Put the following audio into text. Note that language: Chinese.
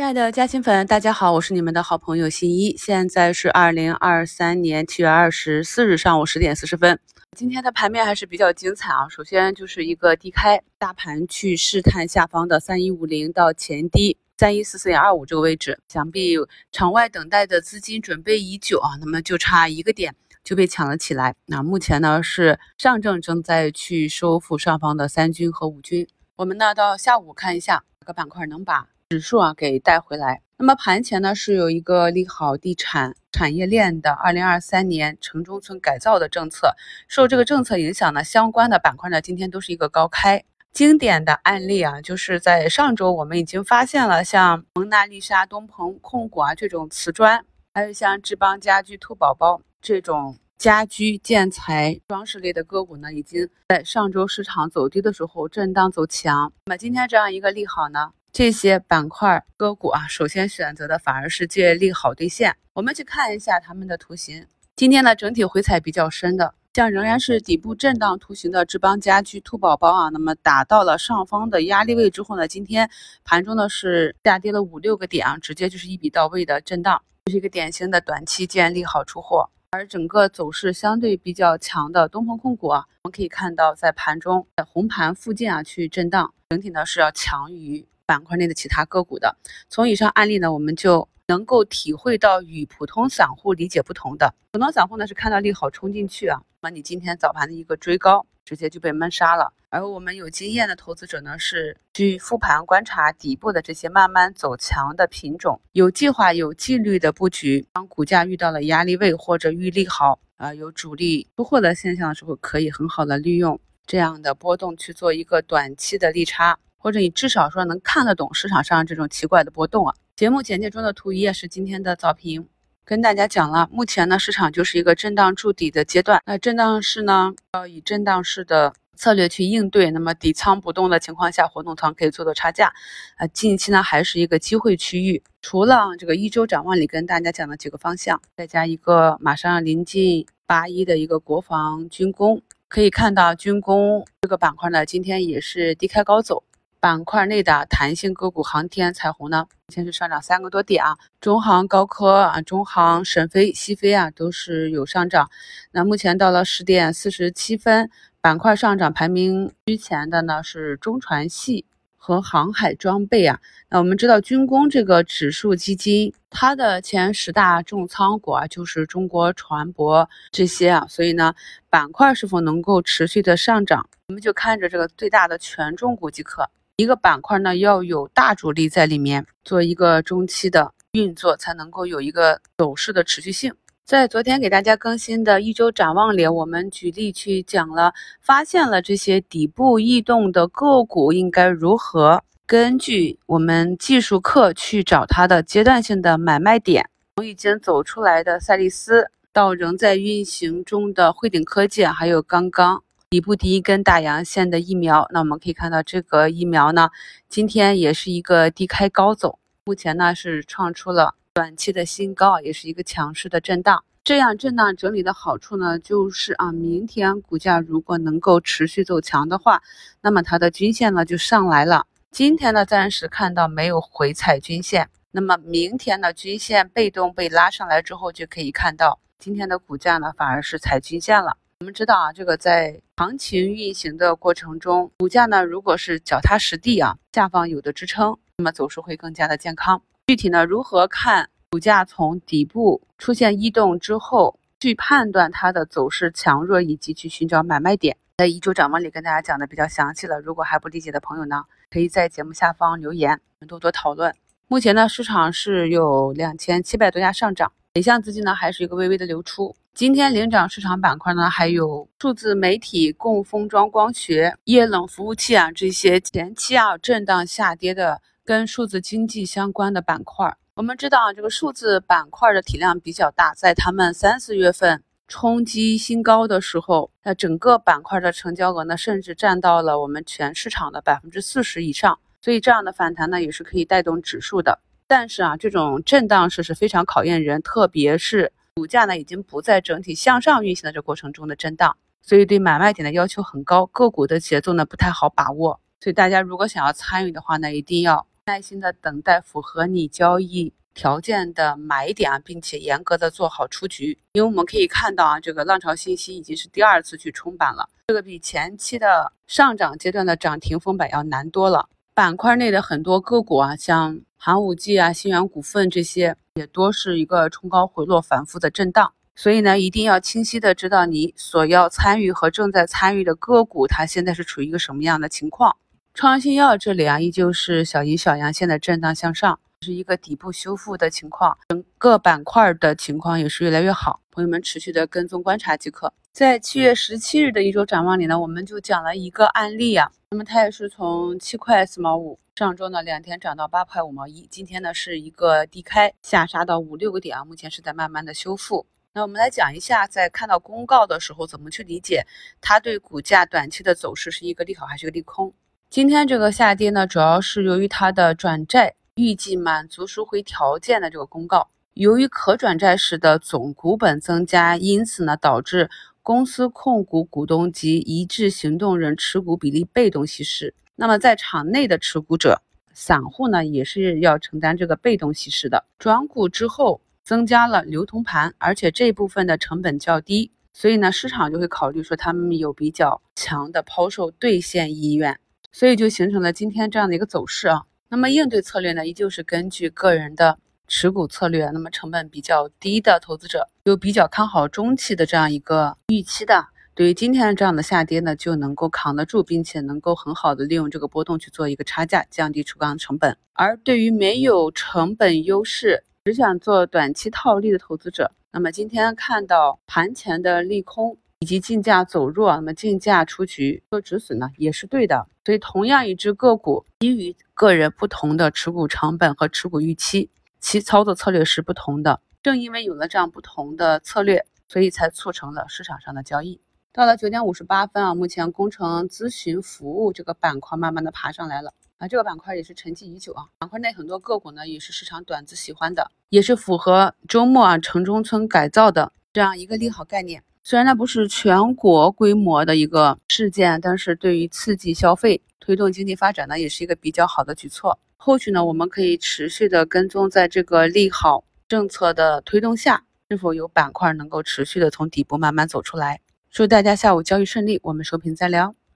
亲爱的嘉兴粉，大家好，我是你们的好朋友新一。现在是二零二三年七月二十四日上午十点四十分。今天的盘面还是比较精彩啊。首先就是一个低开，大盘去试探下方的三一五零到前低三一四四点二五这个位置，想必场外等待的资金准备已久啊。那么就差一个点就被抢了起来。那目前呢是上证正在去收复上方的三军和五军。我们呢到下午看一下哪个板块能把。指数啊给带回来，那么盘前呢是有一个利好地产产业链的二零二三年城中村改造的政策，受这个政策影响呢，相关的板块呢今天都是一个高开。经典的案例啊，就是在上周我们已经发现了像蒙娜丽莎、东鹏控股啊这种瓷砖，还有像志邦家居、兔宝宝这种家居建材装饰类的个股呢，已经在上周市场走低的时候震荡走强。那么今天这样一个利好呢？这些板块个股啊，首先选择的反而是借利好兑现。我们去看一下它们的图形。今天呢，整体回踩比较深的，像仍然是底部震荡图形的志邦家居、兔宝宝啊，那么打到了上方的压力位之后呢，今天盘中呢是下跌了五六个点啊，直接就是一笔到位的震荡，这是一个典型的短期见利好出货。而整个走势相对比较强的东鹏控股啊，我们可以看到在盘中在红盘附近啊去震荡，整体呢是要强于。板块内的其他个股的，从以上案例呢，我们就能够体会到与普通散户理解不同的。普通散户呢是看到利好冲进去啊，那你今天早盘的一个追高，直接就被闷杀了。而我们有经验的投资者呢，是去复盘观察底部的这些慢慢走强的品种，有计划、有纪律的布局。当股价遇到了压力位或者遇利好啊，有主力出货的现象的时候，可以很好的利用这样的波动去做一个短期的利差。或者你至少说能看得懂市场上这种奇怪的波动啊。节目简介中的图一页是今天的早评，跟大家讲了，目前呢市场就是一个震荡筑底的阶段。那震荡市呢要以震荡式的策略去应对。那么底仓不动的情况下，活动仓可以做做差价。啊，近期呢还是一个机会区域。除了这个一周展望里跟大家讲的几个方向，再加一个马上临近八一的一个国防军工，可以看到军工这个板块呢今天也是低开高走。板块内的弹性个股，航天、彩虹呢，先是上涨三个多点啊。中航、高科啊，中航、沈飞、西飞啊，都是有上涨。那目前到了十点四十七分，板块上涨排名居前的呢是中船系和航海装备啊。那我们知道军工这个指数基金，它的前十大重仓股啊就是中国船舶这些啊，所以呢，板块是否能够持续的上涨，我们就看着这个最大的权重股即可。一个板块呢，要有大主力在里面做一个中期的运作，才能够有一个走势的持续性。在昨天给大家更新的一周展望里，我们举例去讲了，发现了这些底部异动的个股应该如何根据我们技术课去找它的阶段性的买卖点。从已经走出来的赛力斯，到仍在运行中的汇顶科技，还有刚刚。底部第一根大阳线的疫苗，那我们可以看到这个疫苗呢，今天也是一个低开高走，目前呢是创出了短期的新高，也是一个强势的震荡。这样震荡整理的好处呢，就是啊，明天股价如果能够持续走强的话，那么它的均线呢就上来了。今天呢暂时看到没有回踩均线，那么明天呢均线被动被拉上来之后，就可以看到今天的股价呢反而是踩均线了。我们知道啊，这个在行情运行的过程中，股价呢，如果是脚踏实地啊，下方有的支撑，那么走势会更加的健康。具体呢，如何看股价从底部出现异动之后，去判断它的走势强弱，以及去寻找买卖点，在一周展望里跟大家讲的比较详细了。如果还不理解的朋友呢，可以在节目下方留言，我们多多讨论。目前呢，市场是有两千七百多家上涨，北向资金呢还是一个微微的流出。今天领涨市场板块呢，还有数字媒体、供封装光学、液冷服务器啊这些前期啊震荡下跌的跟数字经济相关的板块。我们知道啊，这个数字板块的体量比较大，在他们三四月份冲击新高的时候，那整个板块的成交额呢，甚至占到了我们全市场的百分之四十以上。所以这样的反弹呢，也是可以带动指数的。但是啊，这种震荡式是非常考验人，特别是。股价呢已经不在整体向上运行的这过程中的震荡，所以对买卖点的要求很高，个股的节奏呢不太好把握。所以大家如果想要参与的话呢，一定要耐心的等待符合你交易条件的买点啊，并且严格的做好出局。因为我们可以看到啊，这个浪潮信息已经是第二次去冲板了，这个比前期的上涨阶段的涨停封板要难多了。板块内的很多个股啊，像寒武纪啊、新源股份这些，也多是一个冲高回落、反复的震荡。所以呢，一定要清晰的知道你所要参与和正在参与的个股，它现在是处于一个什么样的情况。创新药这里啊，依旧是小阴小阳线的震荡向上，是一个底部修复的情况，整个板块的情况也是越来越好。朋友们持续的跟踪观察即可。在七月十七日的一周展望里呢，我们就讲了一个案例啊，那么它也是从七块四毛五，上周呢两天涨到八块五毛一，今天呢是一个低开下杀到五六个点啊，目前是在慢慢的修复。那我们来讲一下，在看到公告的时候，怎么去理解它对股价短期的走势是一个利好还是个利空？今天这个下跌呢，主要是由于它的转债预计满足赎回条件的这个公告，由于可转债时的总股本增加，因此呢，导致公司控股股东及一致行动人持股比例被动稀释。那么在场内的持股者，散户呢，也是要承担这个被动稀释的。转股之后。增加了流通盘，而且这部分的成本较低，所以呢，市场就会考虑说他们有比较强的抛售兑现意愿，所以就形成了今天这样的一个走势啊。那么应对策略呢，依旧是根据个人的持股策略。那么成本比较低的投资者，有比较看好中期的这样一个预期的，对于今天的这样的下跌呢，就能够扛得住，并且能够很好的利用这个波动去做一个差价，降低出钢成本。而对于没有成本优势，只想做短期套利的投资者，那么今天看到盘前的利空以及竞价走弱，那么竞价出局做止损呢，也是对的。所以同样一只个股，基于个人不同的持股成本和持股预期，其操作策略是不同的。正因为有了这样不同的策略，所以才促成了市场上的交易。到了九点五十八分啊，目前工程咨询服务这个板块慢慢的爬上来了。啊，这个板块也是沉寂已久啊。板块内很多个股呢，也是市场短子喜欢的，也是符合周末啊城中村改造的这样一个利好概念。虽然那不是全国规模的一个事件，但是对于刺激消费、推动经济发展呢，也是一个比较好的举措。后续呢，我们可以持续的跟踪，在这个利好政策的推动下，是否有板块能够持续的从底部慢慢走出来。祝大家下午交易顺利，我们收评再聊。